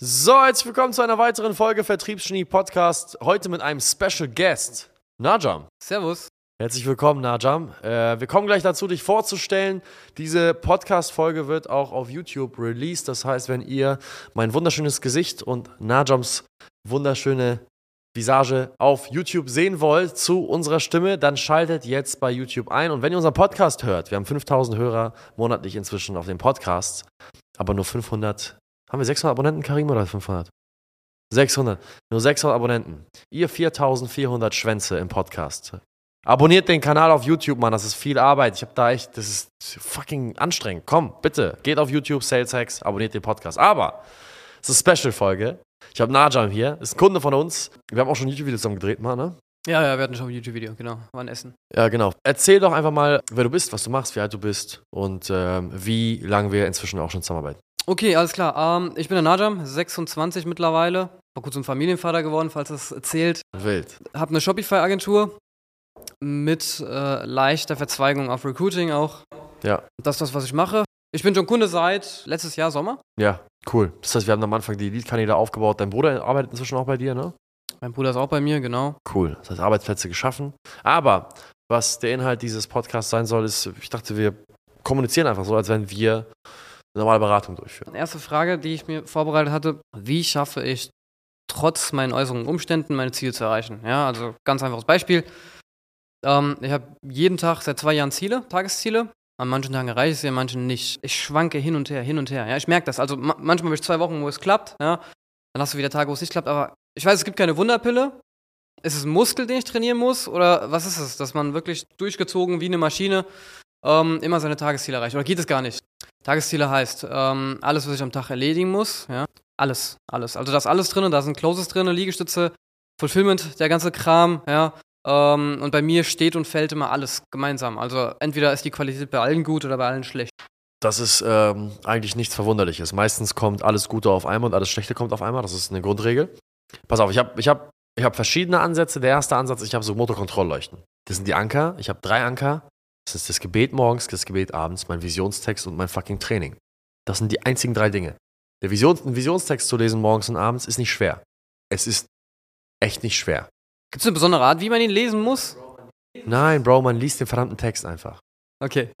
So, herzlich willkommen zu einer weiteren Folge Vertriebsgenie Podcast. Heute mit einem Special Guest, Najam. Servus. Herzlich willkommen, Najam. Äh, wir kommen gleich dazu, dich vorzustellen. Diese Podcast-Folge wird auch auf YouTube released. Das heißt, wenn ihr mein wunderschönes Gesicht und Najams wunderschöne Visage auf YouTube sehen wollt zu unserer Stimme, dann schaltet jetzt bei YouTube ein. Und wenn ihr unseren Podcast hört, wir haben 5000 Hörer monatlich inzwischen auf dem Podcast, aber nur 500 haben wir 600 Abonnenten, Karim, oder 500? 600. Nur 600 Abonnenten. Ihr 4400 Schwänze im Podcast. Abonniert den Kanal auf YouTube, Mann. Das ist viel Arbeit. Ich habe da echt, das ist fucking anstrengend. Komm, bitte, geht auf YouTube, Sales Hacks, abonniert den Podcast. Aber, es ist eine Special-Folge. Ich habe Najam hier, ist ein Kunde von uns. Wir haben auch schon YouTube-Videos zusammen gedreht, mal, ne? Ja, ja, wir hatten schon ein YouTube-Video, genau. War ein Essen. Ja, genau. Erzähl doch einfach mal, wer du bist, was du machst, wie alt du bist und ähm, wie lange wir inzwischen auch schon zusammenarbeiten. Okay, alles klar. Ähm, ich bin der Najam, 26 mittlerweile. Vor kurzem Familienvater geworden, falls das zählt. Wild. Hab eine Shopify-Agentur mit äh, leichter Verzweigung auf Recruiting auch. Ja. Das ist das, was ich mache. Ich bin schon Kunde seit letztes Jahr Sommer. Ja, cool. Das heißt, wir haben am Anfang die Lead-Kanäle aufgebaut. Dein Bruder arbeitet inzwischen auch bei dir, ne? Mein Bruder ist auch bei mir, genau. Cool. Das heißt, Arbeitsplätze geschaffen. Aber was der Inhalt dieses Podcasts sein soll, ist, ich dachte, wir kommunizieren einfach so, als wenn wir normale Beratung durchführen. Erste Frage, die ich mir vorbereitet hatte: Wie schaffe ich trotz meinen äußeren Umständen meine Ziele zu erreichen? Ja, also ganz einfaches Beispiel. Ähm, ich habe jeden Tag seit zwei Jahren Ziele, Tagesziele. An manchen Tagen erreiche ich sie, an manchen nicht. Ich schwanke hin und her, hin und her. Ja, ich merke das. Also ma manchmal habe ich zwei Wochen, wo es klappt. Ja, dann hast du wieder Tage, wo es nicht klappt. Aber ich weiß, es gibt keine Wunderpille. Ist es ein Muskel, den ich trainieren muss? Oder was ist es? Dass man wirklich durchgezogen wie eine Maschine ähm, immer seine Tagesziele erreicht? Oder geht es gar nicht? Tagesziele heißt, ähm, alles, was ich am Tag erledigen muss, ja, alles, alles. Also da ist alles drin, da sind Closes drin, Liegestütze, Fulfillment, der ganze Kram, ja. Ähm, und bei mir steht und fällt immer alles gemeinsam. Also entweder ist die Qualität bei allen gut oder bei allen schlecht. Das ist ähm, eigentlich nichts Verwunderliches. Meistens kommt alles Gute auf einmal und alles Schlechte kommt auf einmal. Das ist eine Grundregel. Pass auf, ich habe ich hab, ich hab verschiedene Ansätze. Der erste Ansatz, ich habe so Motorkontrollleuchten. Das sind die Anker. Ich habe drei Anker. Das ist das Gebet morgens, das Gebet abends, mein Visionstext und mein fucking Training. Das sind die einzigen drei Dinge. Der Vision, einen Visionstext zu lesen morgens und abends ist nicht schwer. Es ist echt nicht schwer. Gibt es eine besondere Art, wie man ihn lesen muss? Nein, Bro, man liest den verdammten Text einfach. Okay.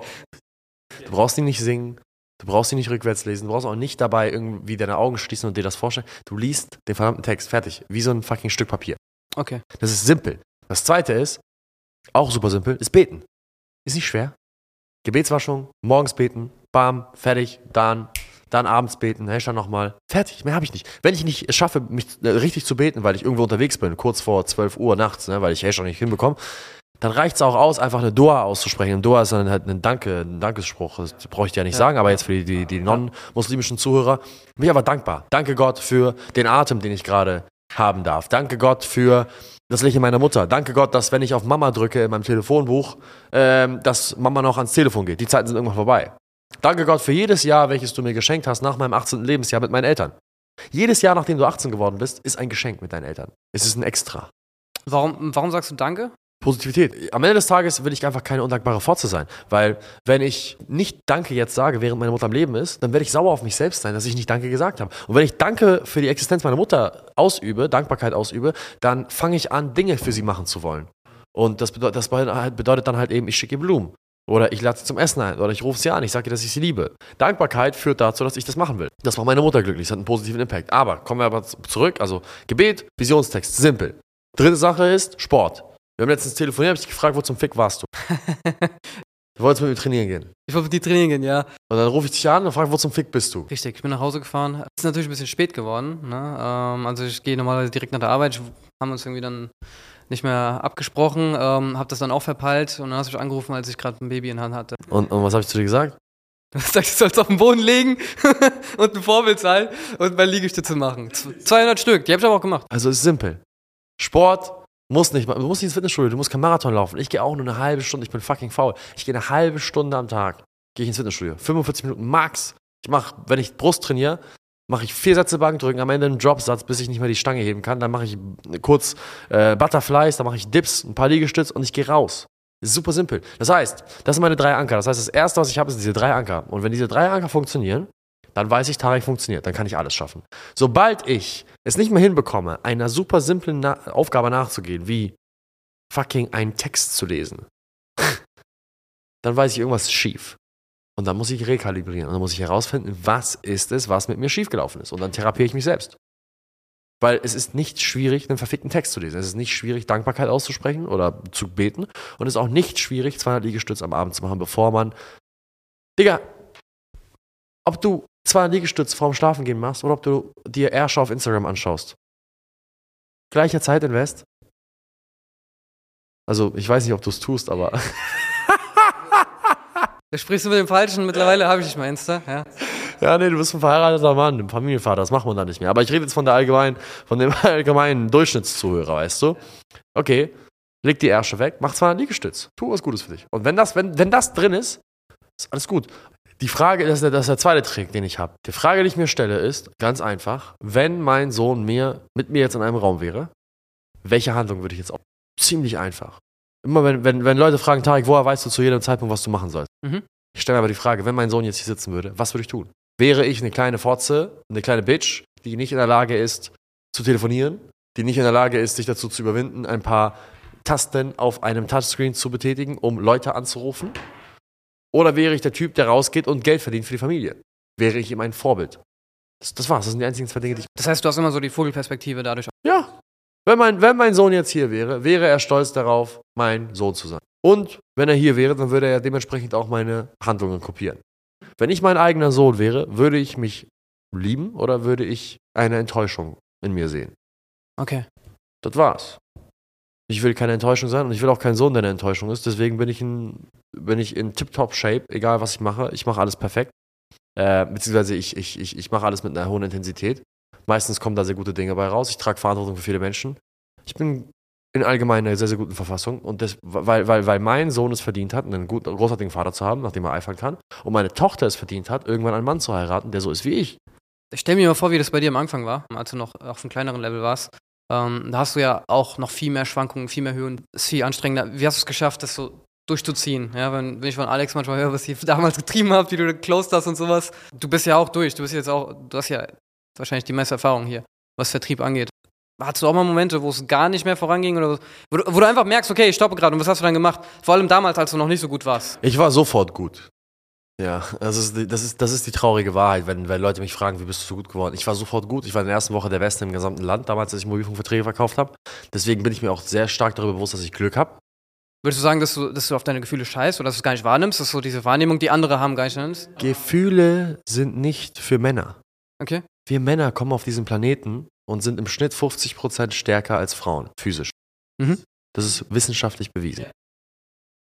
Du brauchst ihn nicht singen, du brauchst ihn nicht rückwärts lesen, du brauchst auch nicht dabei irgendwie deine Augen schließen und dir das vorstellen. Du liest den verdammten Text, fertig, wie so ein fucking Stück Papier. Okay. Das ist simpel. Das zweite ist, auch super simpel, ist beten. Ist nicht schwer. Gebetswaschung, morgens beten, bam, fertig, dann, dann abends beten, Hashtag nochmal. Fertig, mehr habe ich nicht. Wenn ich nicht es schaffe, mich äh, richtig zu beten, weil ich irgendwo unterwegs bin, kurz vor 12 Uhr nachts, ne, weil ich Hashtag nicht hinbekomme, dann reicht es auch aus, einfach eine Dua auszusprechen. Ein Dua ist dann halt ein Danke, ein Dankesspruch. Das brauche ich dir ja nicht sagen, aber jetzt für die, die, die non-muslimischen Zuhörer bin ich aber dankbar. Danke Gott für den Atem, den ich gerade haben darf. Danke Gott für das Lächeln meiner Mutter. Danke Gott, dass wenn ich auf Mama drücke in meinem Telefonbuch, ähm, dass Mama noch ans Telefon geht. Die Zeiten sind irgendwann vorbei. Danke Gott für jedes Jahr, welches du mir geschenkt hast nach meinem 18. Lebensjahr mit meinen Eltern. Jedes Jahr, nachdem du 18 geworden bist, ist ein Geschenk mit deinen Eltern. Es ist ein Extra. Warum, warum sagst du Danke? Positivität. Am Ende des Tages will ich einfach keine undankbare Fotze sein. Weil, wenn ich nicht Danke jetzt sage, während meine Mutter am Leben ist, dann werde ich sauer auf mich selbst sein, dass ich nicht Danke gesagt habe. Und wenn ich Danke für die Existenz meiner Mutter ausübe, Dankbarkeit ausübe, dann fange ich an, Dinge für sie machen zu wollen. Und das bedeutet, das bedeutet dann halt eben, ich schicke ihr Blumen. Oder ich lade sie zum Essen ein. Oder ich rufe sie an. Ich sage ihr, dass ich sie liebe. Dankbarkeit führt dazu, dass ich das machen will. Das macht meine Mutter glücklich. Das hat einen positiven Impact. Aber kommen wir aber zurück. Also Gebet, Visionstext, simpel. Dritte Sache ist Sport. Wir haben letztens telefoniert, habe ich dich gefragt, wo zum Fick warst du? du wolltest mit mir trainieren gehen. Ich wollte mit dir trainieren gehen, ja. Und dann rufe ich dich an und frage, wo zum Fick bist du? Richtig, ich bin nach Hause gefahren. Es ist natürlich ein bisschen spät geworden. Ne? Ähm, also ich gehe normalerweise direkt nach der Arbeit. Wir haben uns irgendwie dann nicht mehr abgesprochen, ähm, habe das dann auch verpeilt und dann hast du mich angerufen, als ich gerade ein Baby in der Hand hatte. Und, und was habe ich zu dir gesagt? Du hast gesagt, du sollst auf den Boden legen und ein Vorbild sein und bei Liegestütze machen. 200 Stück, die habe ich aber auch gemacht. Also es ist simpel. Sport muss nicht, du musst nicht ins Fitnessstudio, du musst kein Marathon laufen. Ich gehe auch nur eine halbe Stunde, ich bin fucking faul. Ich gehe eine halbe Stunde am Tag, gehe ich ins Fitnessstudio. 45 Minuten max. Ich mache, wenn ich Brust trainiere, mache ich vier Sätze Bankdrücken, am Ende einen Dropsatz, bis ich nicht mehr die Stange heben kann. Dann mache ich kurz äh, Butterflies, dann mache ich Dips, ein paar Liegestütze und ich gehe raus. Ist super simpel. Das heißt, das sind meine drei Anker. Das heißt, das erste, was ich habe, sind diese drei Anker. Und wenn diese drei Anker funktionieren, Dann weiß ich, Tarek funktioniert, dann kann ich alles schaffen. Sobald ich es nicht mehr hinbekomme, einer super simplen Na Aufgabe nachzugehen, wie fucking einen Text zu lesen, dann weiß ich, irgendwas ist schief. Und dann muss ich rekalibrieren und dann muss ich herausfinden, was ist es, was mit mir schiefgelaufen ist. Und dann therapiere ich mich selbst. Weil es ist nicht schwierig, einen verfickten Text zu lesen. Es ist nicht schwierig, Dankbarkeit auszusprechen oder zu beten. Und es ist auch nicht schwierig, 200 Liegestütze am Abend zu machen, bevor man. Digga, ob du 200 Liegestütze vorm Schlafengehen machst oder ob du dir Airshow auf Instagram anschaust. Gleicher Zeitinvest. Also, ich weiß nicht, ob du es tust, aber. Da sprichst du mit dem Falschen, mittlerweile habe ich dich mal Insta, ja. Ja, nee, du bist ein verheirateter Mann, ein Familienvater, das macht man dann nicht mehr. Aber ich rede jetzt von der allgemeinen, von dem allgemeinen Durchschnittszuhörer, weißt du? Okay, leg die Ärsche weg, mach zwar ein Liegestütz, tu was Gutes für dich. Und wenn das, wenn, wenn das drin ist, ist alles gut. Die Frage, das ist der, das ist der zweite Trick, den ich habe. Die Frage, die ich mir stelle, ist ganz einfach: Wenn mein Sohn mir, mit mir jetzt in einem Raum wäre, welche Handlung würde ich jetzt auch? Ziemlich einfach. Immer wenn, wenn, wenn Leute fragen, Tarek, woher weißt du zu jedem Zeitpunkt, was du machen sollst? Mhm. Ich stelle mir aber die Frage, wenn mein Sohn jetzt hier sitzen würde, was würde ich tun? Wäre ich eine kleine Fotze, eine kleine Bitch, die nicht in der Lage ist zu telefonieren, die nicht in der Lage ist, sich dazu zu überwinden, ein paar Tasten auf einem Touchscreen zu betätigen, um Leute anzurufen? Oder wäre ich der Typ, der rausgeht und Geld verdient für die Familie? Wäre ich ihm ein Vorbild? Das, das war's. Das sind die einzigen zwei Dinge, die ich. Das heißt, du hast immer so die Vogelperspektive dadurch. Ja. Wenn mein, wenn mein Sohn jetzt hier wäre, wäre er stolz darauf, mein Sohn zu sein. Und wenn er hier wäre, dann würde er dementsprechend auch meine Handlungen kopieren. Wenn ich mein eigener Sohn wäre, würde ich mich lieben oder würde ich eine Enttäuschung in mir sehen? Okay. Das war's. Ich will keine Enttäuschung sein und ich will auch kein Sohn, der eine Enttäuschung ist. Deswegen bin ich in, bin ich in tip-top Shape, egal was ich mache. Ich mache alles perfekt. Äh, beziehungsweise ich, ich, ich, ich mache alles mit einer hohen Intensität. Meistens kommen da sehr gute Dinge bei raus. Ich trage Verantwortung für viele Menschen. Ich bin in allgemein einer sehr, sehr guten Verfassung. Und das, weil, weil, weil mein Sohn es verdient hat, einen guten, großartigen Vater zu haben, nachdem er eifern kann. Und meine Tochter es verdient hat, irgendwann einen Mann zu heiraten, der so ist wie ich. Ich stell mir mal vor, wie das bei dir am Anfang war, als du noch auf einem kleineren Level warst. Ähm, da hast du ja auch noch viel mehr Schwankungen, viel mehr Höhen, ist viel anstrengender. Wie hast du es geschafft, das so durchzuziehen? Ja, wenn, wenn ich von Alex manchmal höre, was ihr damals getrieben habt, wie du geclosed hast und sowas. Du bist ja auch durch. Du bist jetzt auch, du hast ja wahrscheinlich die meiste Erfahrung hier, was Vertrieb angeht. Hattest du auch mal Momente, wo es gar nicht mehr voranging oder wo wo du einfach merkst, okay, ich stoppe gerade und was hast du dann gemacht? Vor allem damals, als du noch nicht so gut warst. Ich war sofort gut. Ja, das ist, die, das, ist, das ist die traurige Wahrheit, wenn, wenn Leute mich fragen, wie bist du so gut geworden? Ich war sofort gut. Ich war in der ersten Woche der Beste im gesamten Land, damals, als ich Mobilfunkverträge verkauft habe. Deswegen bin ich mir auch sehr stark darüber bewusst, dass ich Glück habe. Würdest du sagen, dass du, dass du auf deine Gefühle scheißt oder dass du es gar nicht wahrnimmst? Dass du diese Wahrnehmung, die andere haben, gar nicht nimmst? Gefühle sind nicht für Männer. Okay. Wir Männer kommen auf diesen Planeten und sind im Schnitt 50% stärker als Frauen, physisch. Mhm. Das ist wissenschaftlich bewiesen.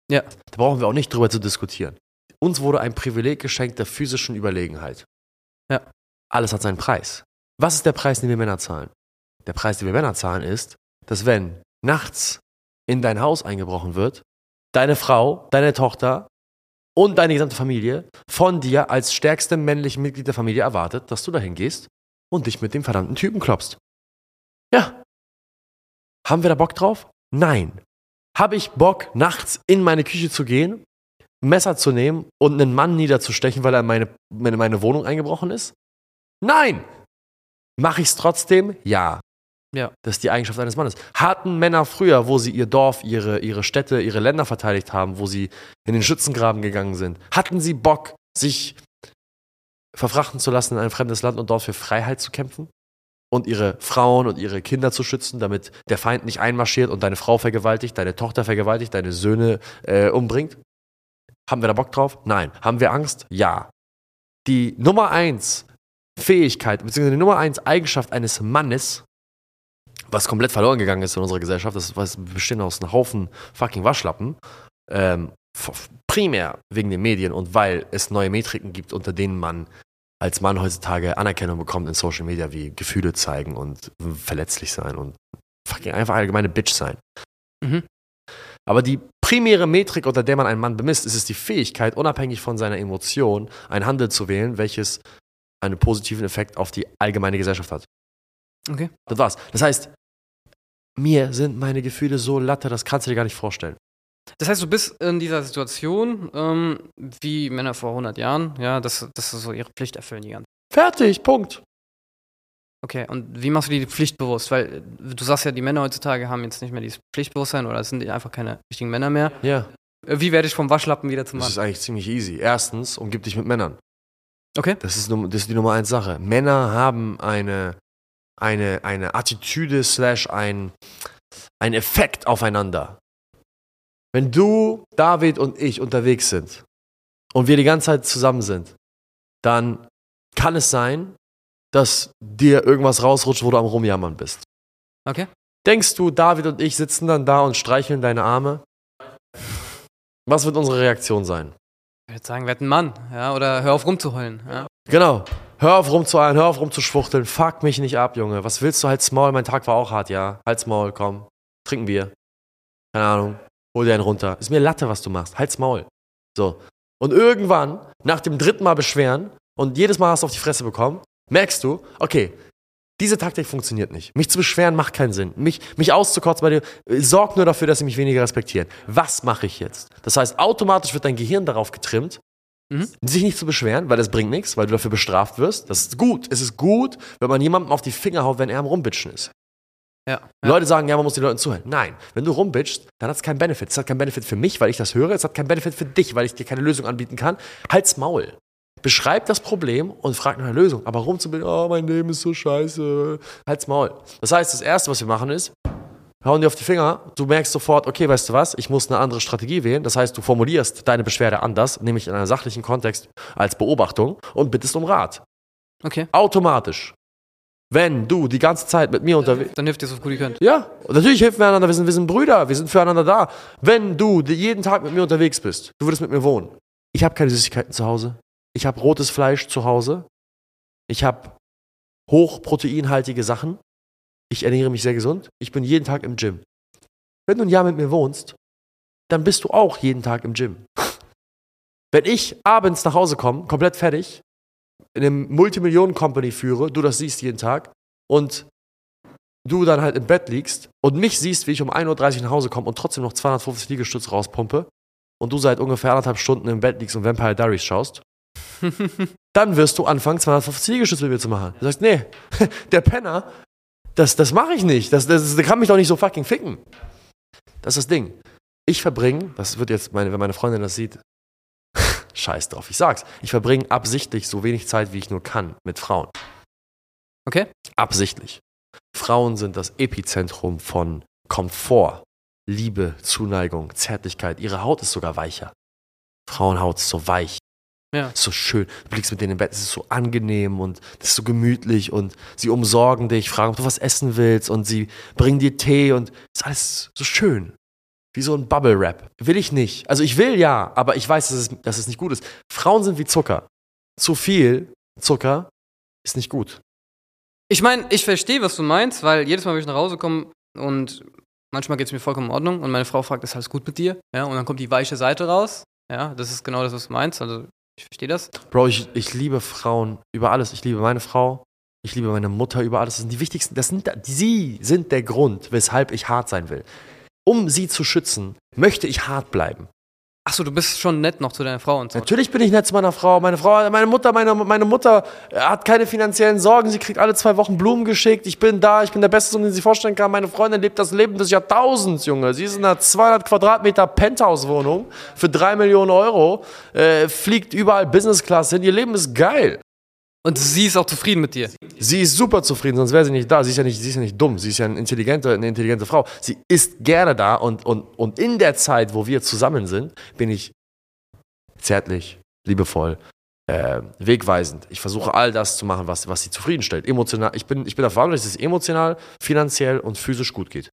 Ja. Da brauchen wir auch nicht drüber zu diskutieren. Uns wurde ein Privileg geschenkt der physischen Überlegenheit. Ja. Alles hat seinen Preis. Was ist der Preis, den wir Männer zahlen? Der Preis, den wir Männer zahlen, ist, dass wenn nachts in dein Haus eingebrochen wird, deine Frau, deine Tochter und deine gesamte Familie von dir als stärkstem männlichen Mitglied der Familie erwartet, dass du dahin gehst und dich mit dem verdammten Typen klopfst. Ja. Haben wir da Bock drauf? Nein. Habe ich Bock, nachts in meine Küche zu gehen, ein Messer zu nehmen und einen Mann niederzustechen, weil er in meine, in meine Wohnung eingebrochen ist? Nein. Mache ich es trotzdem? Ja. Ja. Das ist die Eigenschaft eines Mannes. Hatten Männer früher, wo sie ihr Dorf, ihre, ihre Städte, ihre Länder verteidigt haben, wo sie in den Schützengraben gegangen sind, hatten sie Bock, sich verfrachten zu lassen, in ein fremdes Land und dort für Freiheit zu kämpfen? Und ihre Frauen und ihre Kinder zu schützen, damit der Feind nicht einmarschiert und deine Frau vergewaltigt, deine Tochter vergewaltigt, deine Söhne äh, umbringt? Haben wir da Bock drauf? Nein. Haben wir Angst? Ja. Die Nummer eins Fähigkeit, beziehungsweise die Nummer eins Eigenschaft eines Mannes, was komplett verloren gegangen ist in unserer Gesellschaft, das was bestehen aus einem Haufen fucking Waschlappen, ähm, primär wegen den Medien und weil es neue Metriken gibt, unter denen man als Mann heutzutage Anerkennung bekommt in Social Media, wie Gefühle zeigen und verletzlich sein und fucking einfach allgemeine Bitch sein. Mhm. Aber die primäre Metrik, unter der man einen Mann bemisst, ist es die Fähigkeit, unabhängig von seiner Emotion, ein Handel zu wählen, welches einen positiven Effekt auf die allgemeine Gesellschaft hat. Okay. Das war's. Das heißt, mir sind meine Gefühle so latte, das kannst du dir gar nicht vorstellen. Das heißt, du bist in dieser Situation, ähm, wie Männer vor 100 Jahren, ja, dass, dass sie so ihre Pflicht erfüllen die ganze Fertig, Punkt. Okay, und wie machst du die pflichtbewusst? Weil äh, du sagst ja, die Männer heutzutage haben jetzt nicht mehr dieses Pflichtbewusstsein oder es sind einfach keine richtigen Männer mehr. Ja. Äh, Wie werde ich vom Waschlappen wieder zum Das Mann? ist eigentlich ziemlich easy. Erstens, umgib dich mit Männern. Okay. Das ist, das ist die Nummer eins Sache. Männer haben eine, eine, eine Attitüde slash ein, ein Effekt aufeinander. Wenn du, David und ich unterwegs sind und wir die ganze Zeit zusammen sind, dann kann es sein, dass dir irgendwas rausrutscht, wo du am Rumjammern bist. Okay. Denkst du, David und ich sitzen dann da und streicheln deine Arme? Was wird unsere Reaktion sein? Ich würde sagen, werd ein Mann, ja, oder hör auf rumzuheulen. Ja. Genau. Hör auf rumzueilen, hör auf rumzuschwuchteln. Fuck mich nicht ab, Junge. Was willst du? Halt's Maul. Mein Tag war auch hart, ja. Halt's Maul, komm. Trinken Bier. Keine Ahnung. Hol dir einen runter. Ist mir Latte, was du machst. Halt's Maul. So. Und irgendwann, nach dem dritten Mal beschweren und jedes Mal hast du auf die Fresse bekommen, merkst du, okay, diese Taktik funktioniert nicht. Mich zu beschweren macht keinen Sinn. Mich, mich auszukotzen bei dir äh, sorgt nur dafür, dass sie mich weniger respektieren. Was mache ich jetzt? Das heißt, automatisch wird dein Gehirn darauf getrimmt, Mhm. sich nicht zu beschweren, weil das bringt nichts, weil du dafür bestraft wirst. Das ist gut. Es ist gut, wenn man jemandem auf die Finger haut, wenn er am Rumbitschen ist. Ja. ja. Leute sagen, ja, man muss den Leuten zuhören. Nein, wenn du rumbitschst, dann hat es keinen Benefit. Es hat keinen Benefit für mich, weil ich das höre. Es hat keinen Benefit für dich, weil ich dir keine Lösung anbieten kann. Halt's Maul. Beschreib das Problem und frag nach einer Lösung. Aber rumzubilden, oh, mein Leben ist so scheiße. Halt's Maul. Das heißt, das Erste, was wir machen, ist, hauen dir auf die Finger. Du merkst sofort, okay, weißt du was, ich muss eine andere Strategie wählen. Das heißt, du formulierst deine Beschwerde anders, nämlich in einem sachlichen Kontext als Beobachtung und bittest um Rat. Okay. Automatisch. Wenn du die ganze Zeit mit mir unterwegs Dann hilft dir so gut ihr könnt. ja, und natürlich helfen wir einander, wir sind, wir sind Brüder, wir sind füreinander da. Wenn du jeden Tag mit mir unterwegs bist, du würdest mit mir wohnen. Ich habe keine Süßigkeiten zu Hause. Ich habe rotes Fleisch zu Hause. Ich habe hochproteinhaltige Sachen. Ich ernähre mich sehr gesund. Ich bin jeden Tag im Gym. Wenn du ein Jahr mit mir wohnst, dann bist du auch jeden Tag im Gym. Wenn ich abends nach Hause komme, komplett fertig, in einem Multimillionen-Company führe, du das siehst jeden Tag und du dann halt im Bett liegst und mich siehst, wie ich um 1.30 Uhr nach Hause komme und trotzdem noch 250 Liegestütze rauspumpe und du seit ungefähr anderthalb Stunden im Bett liegst und Vampire Diaries schaust, dann wirst du anfangen, 250 Liegestütze mit mir zu machen. Du sagst, nee, der Penner, das, das mache ich nicht. Das, das, der kann mich doch nicht so fucking ficken. Das ist das Ding. Ich verbringe, das wird jetzt, meine, wenn meine Freundin das sieht, scheiß drauf, ich sag's, ich verbringe absichtlich so wenig Zeit, wie ich nur kann, mit Frauen. Okay. Absichtlich. Frauen sind das Epizentrum von Komfort, Liebe, Zuneigung, Zärtlichkeit. Ihre Haut ist sogar weicher. Frauenhaut ist so weich. Ja. Ist so schön. Du liegst mit denen im Bett, es ist so angenehm und es ist so gemütlich und sie umsorgen dich, fragen, ob du was essen willst und sie bringen dir Tee und es ist alles so schön. Wie so ein Bubble-Wrap. Will ich nicht. Also ich will ja, aber ich weiß, dass es, dass es nicht gut ist. Frauen sind wie Zucker. Zu viel Zucker ist nicht gut. Ich meine, ich verstehe, was du meinst, weil jedes Mal, wenn ich nach Hause komme und manchmal geht es mir vollkommen in Ordnung und meine Frau fragt, ist alles gut mit dir? Ja, und dann kommt die weiche Seite raus. Ja, das ist genau das, was du meinst. Also, ich verstehe das. Bro, ich, ich liebe Frauen über alles. Ich liebe meine Frau. Ich liebe meine Mutter über alles. Das sind die wichtigsten. Das sind, sie sind der Grund, weshalb ich hart sein will. Um sie zu schützen, möchte ich hart bleiben. Achso, du bist schon nett noch zu deiner Frau und so. Natürlich bin ich nett zu meiner Frau. Meine Frau, meine Mutter, meine, meine Mutter hat keine finanziellen Sorgen. Sie kriegt alle zwei Wochen Blumen geschickt. Ich bin da. Ich bin der Beste, den sie vorstellen kann. Meine Freundin lebt das Leben des Jahrtausends, Junge. Sie ist in einer 200 Quadratmeter Penthouse-Wohnung für drei Millionen Euro. Äh, fliegt überall Business Class hin. Ihr Leben ist geil. Und sie ist auch zufrieden mit dir. Sie ist super zufrieden, sonst wäre sie nicht da. Sie ist ja nicht, sie ist ja nicht dumm. Sie ist ja eine intelligente, eine intelligente Frau. Sie ist gerne da und, und, und in der Zeit, wo wir zusammen sind, bin ich zärtlich, liebevoll, äh, wegweisend. Ich versuche all das zu machen, was, was sie zufriedenstellt. Emotional. Ich bin, ich bin verantwortlich, dass es emotional, finanziell und physisch gut geht.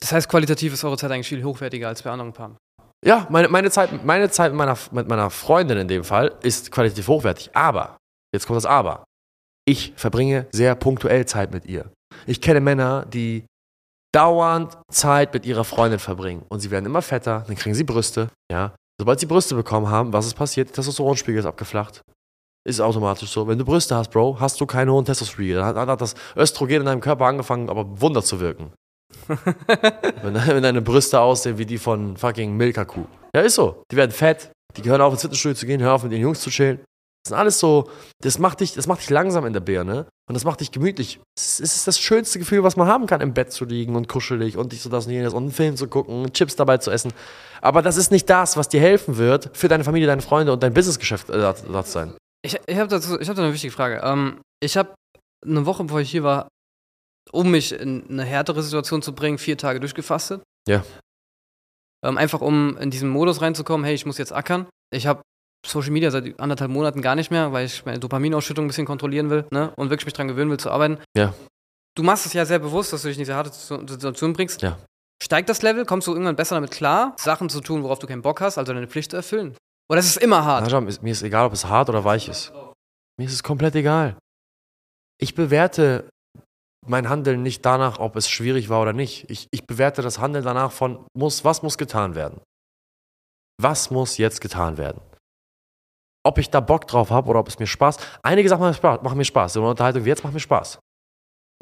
Das heißt, qualitativ ist eure Zeit eigentlich viel hochwertiger als bei anderen Paaren. Ja, meine, meine Zeit, meine Zeit mit, meiner, mit meiner Freundin in dem Fall ist qualitativ hochwertig. Aber, jetzt kommt das Aber. Ich verbringe sehr punktuell Zeit mit ihr. Ich kenne Männer, die dauernd Zeit mit ihrer Freundin verbringen. Und sie werden immer fetter, dann kriegen sie Brüste. Ja. Sobald sie Brüste bekommen haben, was ist passiert? Testosteronspiegel ist abgeflacht. Ist automatisch so. Wenn du Brüste hast, Bro, hast du keinen hohen Testosteronspiegel. Dann hat, dann hat das Östrogen in deinem Körper angefangen, aber Wunder zu wirken. wenn, wenn deine Brüste aussehen wie die von fucking Milka-Kuh. Ja, ist so. Die werden fett. Die hören auf, ins Fitnessstudio zu gehen, hören auf, mit den Jungs zu chillen. Das sind alles so, das macht dich, das macht dich langsam in der Birne und das macht dich gemütlich. Es ist das schönste Gefühl, was man haben kann, im Bett zu liegen und kuschelig und dich so das und jenes und einen Film zu gucken, Chips dabei zu essen. Aber das ist nicht das, was dir helfen wird, für deine Familie, deine Freunde und dein Businessgeschäft äh, da da zu sein. Ich, ich habe habe da eine wichtige Frage. Ähm, ich habe eine Woche, bevor ich hier war, um mich in eine härtere Situation zu bringen, vier Tage durchgefastet. Ja. Ähm, einfach um in diesen Modus reinzukommen, hey, ich muss jetzt ackern. Ich habe Social Media seit anderthalb Monaten gar nicht mehr, weil ich meine Dopaminausschüttung ein bisschen kontrollieren will ne? und wirklich mich dran gewöhnen will zu arbeiten. Ja. Du machst es ja sehr bewusst, dass du dich in diese harte Situation bringst. Ja. Steigt das Level? Kommst du irgendwann besser damit klar, Sachen zu tun, worauf du keinen Bock hast, also deine Pflicht zu erfüllen? Oder ist es immer hart? Na, schau, mir ist- mir ist egal, ob es hart oder weich ist. Mir ist es komplett egal. Ich bewerte mein Handeln nicht danach, ob es schwierig war oder nicht. Ich, ich bewerte das Handeln danach von, muss, was muss getan werden? Was muss jetzt getan werden? Ob ich da Bock drauf habe oder ob es mir Spaß. Einige Sachen machen mir Spaß. Machen mir Spaß. So eine Unterhaltung wie jetzt macht mir Spaß.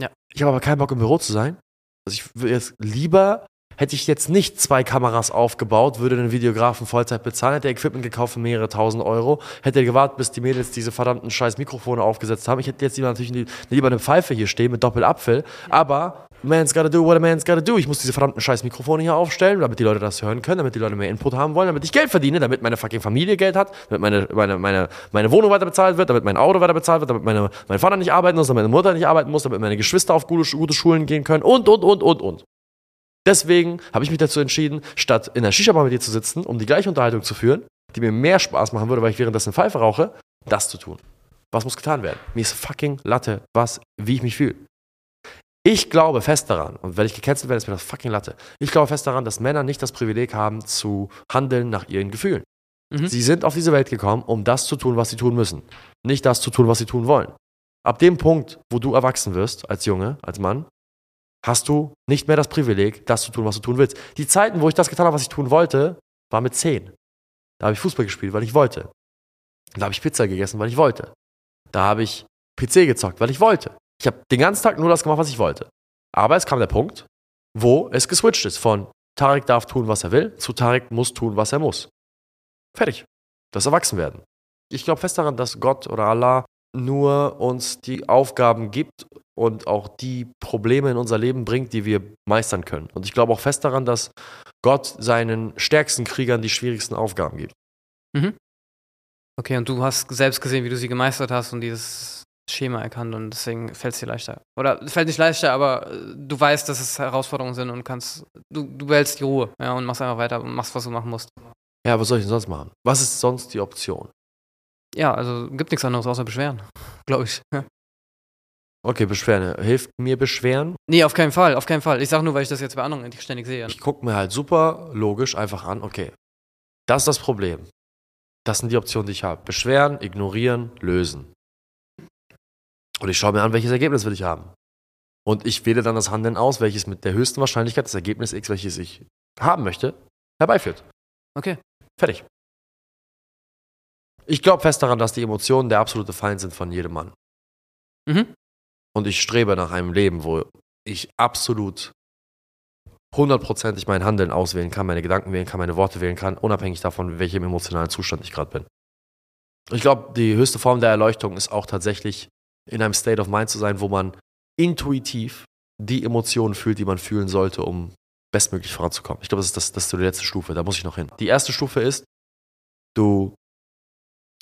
Ja. Ich habe aber keinen Bock im Büro zu sein. Also ich würde jetzt lieber, hätte ich jetzt nicht zwei Kameras aufgebaut, würde den Videografen Vollzeit bezahlen, hätte er Equipment gekauft für mehrere tausend Euro, hätte er gewartet, bis die Mädels diese verdammten scheiß Mikrofone aufgesetzt haben. Ich hätte jetzt lieber natürlich lieber eine Pfeife hier stehen mit Doppelapfel, aber man's gotta do what a man's gotta do. Ich muss diese verdammten scheiß Mikrofone hier aufstellen, damit die Leute das hören können, damit die Leute mehr Input haben wollen, damit ich Geld verdiene, damit meine fucking Familie Geld hat, damit meine, meine, meine, meine Wohnung weiter bezahlt wird, damit mein Auto weiter bezahlt wird, damit meine, mein Vater nicht arbeiten muss, damit meine Mutter nicht arbeiten muss, damit meine Geschwister auf gute, gute Schulen gehen können und, und, und, und, und. Deswegen habe ich mich dazu entschieden, statt in der Shisha-Bar mit dir zu sitzen, um die gleiche Unterhaltung zu führen, die mir mehr Spaß machen würde, weil ich währenddessen Pfeife rauche, das zu tun. Was muss getan werden? Mir ist fucking Latte, was, wie ich mich fühle. Ich glaube fest daran, und wenn ich gecancelt werde, ist mir das fucking Latte. Ich glaube fest daran, dass Männer nicht das Privileg haben, zu handeln nach ihren Gefühlen. Mhm. Sie sind auf diese Welt gekommen, um das zu tun, was sie tun müssen. Nicht das zu tun, was sie tun wollen. Ab dem Punkt, wo du erwachsen wirst, als Junge, als Mann, hast du nicht mehr das Privileg, das zu tun, was du tun willst. Die Zeiten, wo ich das getan habe, was ich tun wollte, war mit zehn. Da habe ich Fußball gespielt, weil ich wollte. Da habe ich Pizza gegessen, weil ich wollte. Da habe ich PC gezockt, weil ich wollte. Ich habe den ganzen Tag nur das gemacht, was ich wollte. Aber es kam der Punkt, wo es geswitcht ist von Tarek darf tun, was er will, zu Tarek muss tun, was er muss. Fertig. Das Erwachsenwerden. Ich glaube fest daran, dass Gott oder Allah nur uns die Aufgaben gibt und auch die Probleme in unser Leben bringt, die wir meistern können. Und ich glaube auch fest daran, dass Gott seinen stärksten Kriegern die schwierigsten Aufgaben gibt. Okay, und du hast selbst gesehen, wie du sie gemeistert hast und dieses Schema erkannt und deswegen fällt es dir leichter. Oder es fällt nicht leichter, aber äh, du weißt, dass es Herausforderungen sind und kannst, du, du wählst die Ruhe, ja, und machst einfach weiter und machst, was du machen musst. Ja, was soll ich denn sonst machen? Was ist sonst die Option? Ja, also gibt nichts anderes außer Beschweren, glaube ich. Okay, Beschweren. Hilft mir Beschweren? Nee, auf keinen Fall, auf keinen Fall. Ich sag nur, weil ich das jetzt bei anderen ständig sehe. Ich gucke mir halt super logisch einfach an, okay, das ist das Problem. Das sind die Optionen, die ich habe. Beschweren, ignorieren, lösen. Und ich schaue mir an, welches Ergebnis will ich haben. Und ich wähle dann das Handeln aus, welches mit der höchsten Wahrscheinlichkeit das Ergebnis X, welches ich haben möchte, herbeiführt. Okay. Fertig. Ich glaube fest daran, dass die Emotionen der absolute Feind sind von jedem Mann. Mhm. Und ich strebe nach einem Leben, wo ich absolut hundertprozentig mein Handeln auswählen kann, meine Gedanken wählen kann, meine Worte wählen kann, unabhängig davon, in welchem emotionalen Zustand ich gerade bin. Ich glaube, die höchste Form der Erleuchtung ist auch tatsächlich in einem State of Mind zu sein, wo man intuitiv die Emotionen fühlt, die man fühlen sollte, um bestmöglich voranzukommen. Ich glaube, das ist, das, das ist die letzte Stufe, da muss ich noch hin. Die erste Stufe ist, du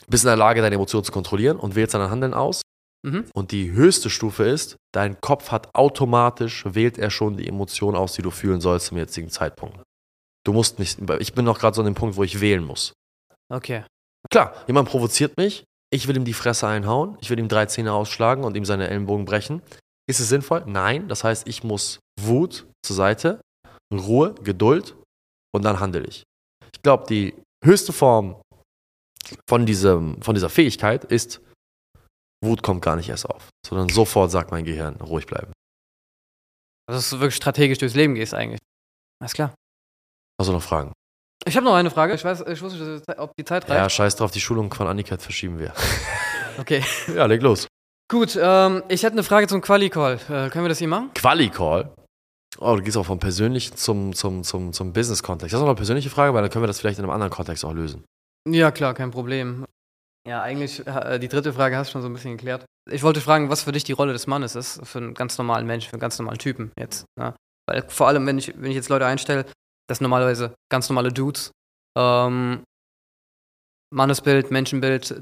bist in der Lage, deine Emotionen zu kontrollieren und wählst dein Handeln aus. Mhm. Und die höchste Stufe ist, dein Kopf hat automatisch, wählt er schon die Emotion aus, die du fühlen sollst zum jetzigen Zeitpunkt. Du musst nicht, ich bin noch gerade so an dem Punkt, wo ich wählen muss. Okay. Klar, jemand provoziert mich, ich will ihm die Fresse einhauen, ich will ihm drei Zähne ausschlagen und ihm seine Ellenbogen brechen. Ist es sinnvoll? Nein. Das heißt, ich muss Wut zur Seite, Ruhe, Geduld und dann handle ich. Ich glaube, die höchste Form von, diesem, von dieser Fähigkeit ist, Wut kommt gar nicht erst auf, sondern sofort sagt mein Gehirn, ruhig bleiben. Also, dass du wirklich strategisch durchs Leben gehst eigentlich. Alles klar. Also noch Fragen? Ich habe noch eine Frage. Ich weiß, ich wusste nicht, ob die Zeit Ja, reicht. scheiß drauf, die Schulung von Annika verschieben wir. Okay. ja, leg los. Gut, ähm, ich hätte eine Frage zum Quali-Call. Äh, können wir das hier machen? Quali-Call. Oh, du gehst auch vom persönlichen zum, zum, zum, zum Business-Kontext. Das ist noch eine persönliche Frage, weil dann können wir das vielleicht in einem anderen Kontext auch lösen. Ja, klar, kein Problem. Ja, eigentlich, äh, die dritte Frage hast du schon so ein bisschen geklärt. Ich wollte fragen, was für dich die Rolle des Mannes ist, für einen ganz normalen Menschen, für einen ganz normalen Typen jetzt. Ne? Weil vor allem, wenn ich, wenn ich jetzt Leute einstelle, das sind normalerweise ganz normale Dudes. Ähm, Mannesbild, Menschenbild,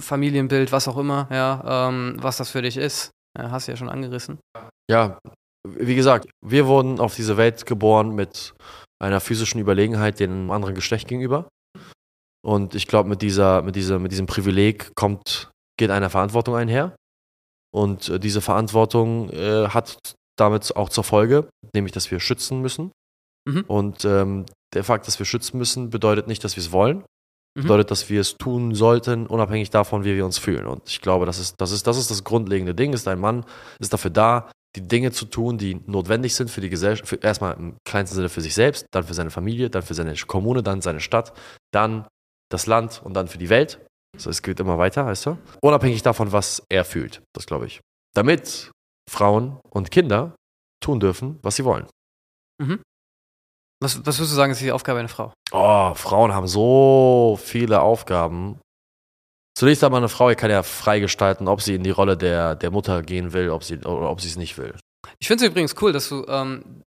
Familienbild, was auch immer, ja, ähm, was das für dich ist. Ja, hast du ja schon angerissen. Ja, wie gesagt, wir wurden auf diese Welt geboren mit einer physischen Überlegenheit dem anderen Geschlecht gegenüber. Und ich glaube, mit, dieser, mit, dieser, mit diesem Privileg kommt, geht eine Verantwortung einher. Und äh, diese Verantwortung äh, hat damit auch zur Folge, nämlich, dass wir schützen müssen. Mhm. Und ähm, der Fakt, dass wir schützen müssen, bedeutet nicht, dass wir es wollen. Mhm. Bedeutet, dass wir es tun sollten, unabhängig davon, wie wir uns fühlen. Und ich glaube, das ist das, ist, das, ist das grundlegende Ding. Ist ein Mann, ist dafür da, die Dinge zu tun, die notwendig sind für die Gesellschaft, erstmal im kleinsten Sinne für sich selbst, dann für seine Familie, dann für seine Kommune, dann seine Stadt, dann das Land und dann für die Welt. Also es geht immer weiter, heißt du? Unabhängig davon, was er fühlt. Das glaube ich. Damit Frauen und Kinder tun dürfen, was sie wollen. Mhm. Was, was würdest du sagen, ist die Aufgabe einer Frau? Oh, Frauen haben so viele Aufgaben. Zunächst einmal eine Frau, die kann ja freigestalten, ob sie in die Rolle der, der Mutter gehen will ob sie, oder ob sie es nicht will. Ich finde es übrigens cool, dass du ähm,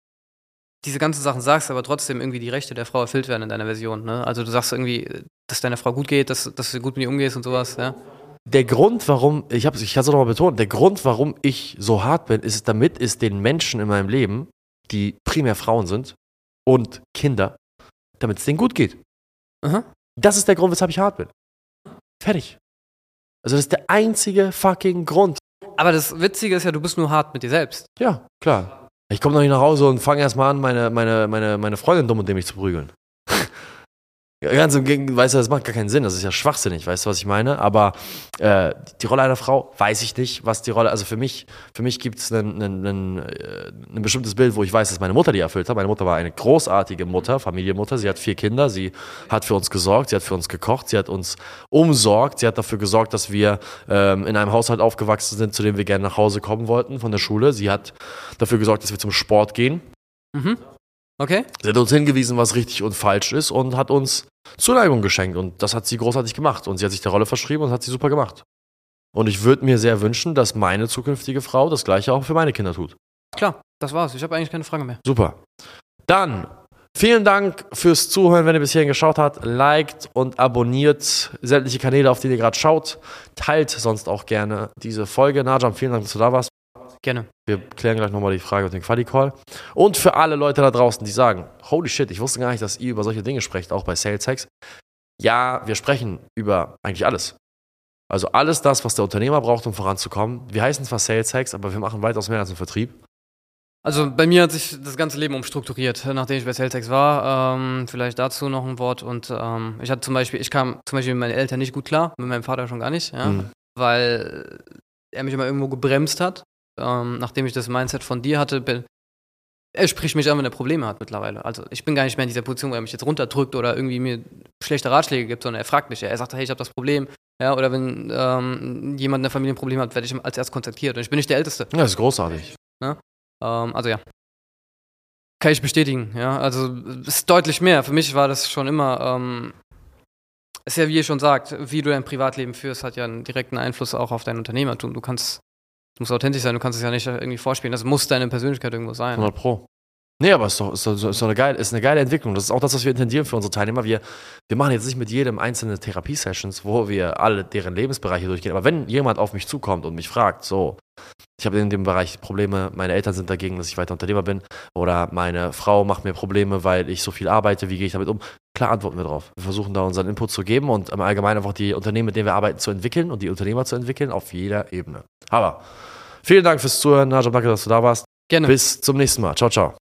diese ganzen Sachen sagst, aber trotzdem irgendwie die Rechte der Frau erfüllt werden in deiner Version. Ne? Also du sagst irgendwie, dass deiner Frau gut geht, dass, dass du gut mit ihr umgehst und sowas. Ja? Der Grund, warum, ich habe ich es nochmal betont, der Grund, warum ich so hart bin, ist, damit es den Menschen in meinem Leben, die primär Frauen sind und Kinder, damit es denen gut geht. Aha. Das ist der Grund, weshalb ich hart bin. Fertig. Also das ist der einzige fucking Grund. Aber das Witzige ist ja, du bist nur hart mit dir selbst. Ja, klar. Ich komme noch nicht nach Hause und fange erstmal an, meine, meine, meine, meine Freundin dumm und dämlich zu prügeln. Ganz im Gegenteil, weißt du, das macht gar keinen Sinn, das ist ja schwachsinnig, weißt du, was ich meine? Aber äh, die Rolle einer Frau, weiß ich nicht, was die Rolle, also für mich, für mich gibt es äh, ein, bestimmtes Bild, wo ich weiß, dass meine Mutter die erfüllt hat. Meine Mutter war eine großartige Mutter, Familienmutter, sie hat vier Kinder, sie hat für uns gesorgt, sie hat für uns gekocht, sie hat uns umsorgt, sie hat dafür gesorgt, dass wir ähm, in einem Haushalt aufgewachsen sind, zu dem wir gerne nach Hause kommen wollten von der Schule. Sie hat dafür gesorgt, dass wir zum Sport gehen. Mhm. Okay. Sie hat uns hingewiesen, was richtig und falsch ist und hat uns Zuneigung geschenkt. Und das hat sie großartig gemacht. Und sie hat sich der Rolle verschrieben und hat sie super gemacht. Und ich würde mir sehr wünschen, dass meine zukünftige Frau das gleiche auch für meine Kinder tut. Klar, das war's. Ich habe eigentlich keine Frage mehr. Super. Dann vielen Dank fürs Zuhören, wenn ihr bis hierhin geschaut habt. Liked und abonniert sämtliche Kanäle, auf die ihr gerade schaut. Teilt sonst auch gerne diese Folge. Najam, vielen Dank, dass du da warst. Gerne. Wir klären gleich nochmal die Frage mit dem Quali-Call. Und für alle Leute da draußen, die sagen, holy shit, ich wusste gar nicht, dass ihr über solche Dinge sprecht, auch bei Sales Hacks. Ja, wir sprechen über eigentlich alles. Also alles das, was der Unternehmer braucht, um voranzukommen. Wir heißen zwar Sales Hacks, aber wir machen weitaus mehr als einen Vertrieb. Also bei mir hat sich das ganze Leben umstrukturiert, nachdem ich bei Saltex war. Ähm, vielleicht dazu noch ein Wort. Und ähm, ich hatte zum Beispiel, ich kam zum Beispiel mit meinen Eltern nicht gut klar, mit meinem Vater schon gar nicht, ja, mhm. weil er mich immer irgendwo gebremst hat ähm, nachdem ich das Mindset von dir hatte, bin, er spricht mich an, wenn er Probleme hat mittlerweile. Also ich bin gar nicht mehr in dieser Position, wo er mich jetzt runterdrückt oder irgendwie mir schlechte Ratschläge gibt, sondern er fragt mich. Er sagt, hey, ich habe das Problem. Ja, oder wenn ähm, jemand in der Familie ein Problem hat, werde ich als erst kontaktiert. Und ich bin nicht der Älteste. Ja, das ist großartig. Ja? Ähm, also ja. Kann ich bestätigen, ja. Also es ist deutlich mehr. Für mich war das schon immer, ähm, ist ja wie ihr schon sagt, wie du dein Privatleben führst, hat ja einen direkten Einfluss auch auf dein Unternehmertum. Du kannst Du musst authentisch sein, du kannst es ja nicht irgendwie vorspielen. Das muss deine Persönlichkeit irgendwo sein. 100 Pro. Nee, aber es ist doch, ist, doch, ist, doch eine geile, ist eine geile Entwicklung. Das ist auch das, was wir intendieren für unsere Teilnehmer. Wir, wir machen jetzt nicht mit jedem einzelne Therapie-Sessions, wo wir alle deren Lebensbereiche durchgehen. Aber wenn jemand auf mich zukommt und mich fragt, so, ich habe in dem Bereich Probleme, meine Eltern sind dagegen, dass ich weiter Unternehmer bin, oder meine Frau macht mir Probleme, weil ich so viel arbeite, wie gehe ich damit um? Klar antworten wir drauf. Wir versuchen da unseren Input zu geben und im Allgemeinen einfach die Unternehmen, mit denen wir arbeiten, zu entwickeln und die Unternehmer zu entwickeln auf jeder Ebene. Aber Vielen Dank fürs Zuhören, Najab, danke, dass du da warst. Gerne. Bis zum nächsten Mal. Ciao, ciao.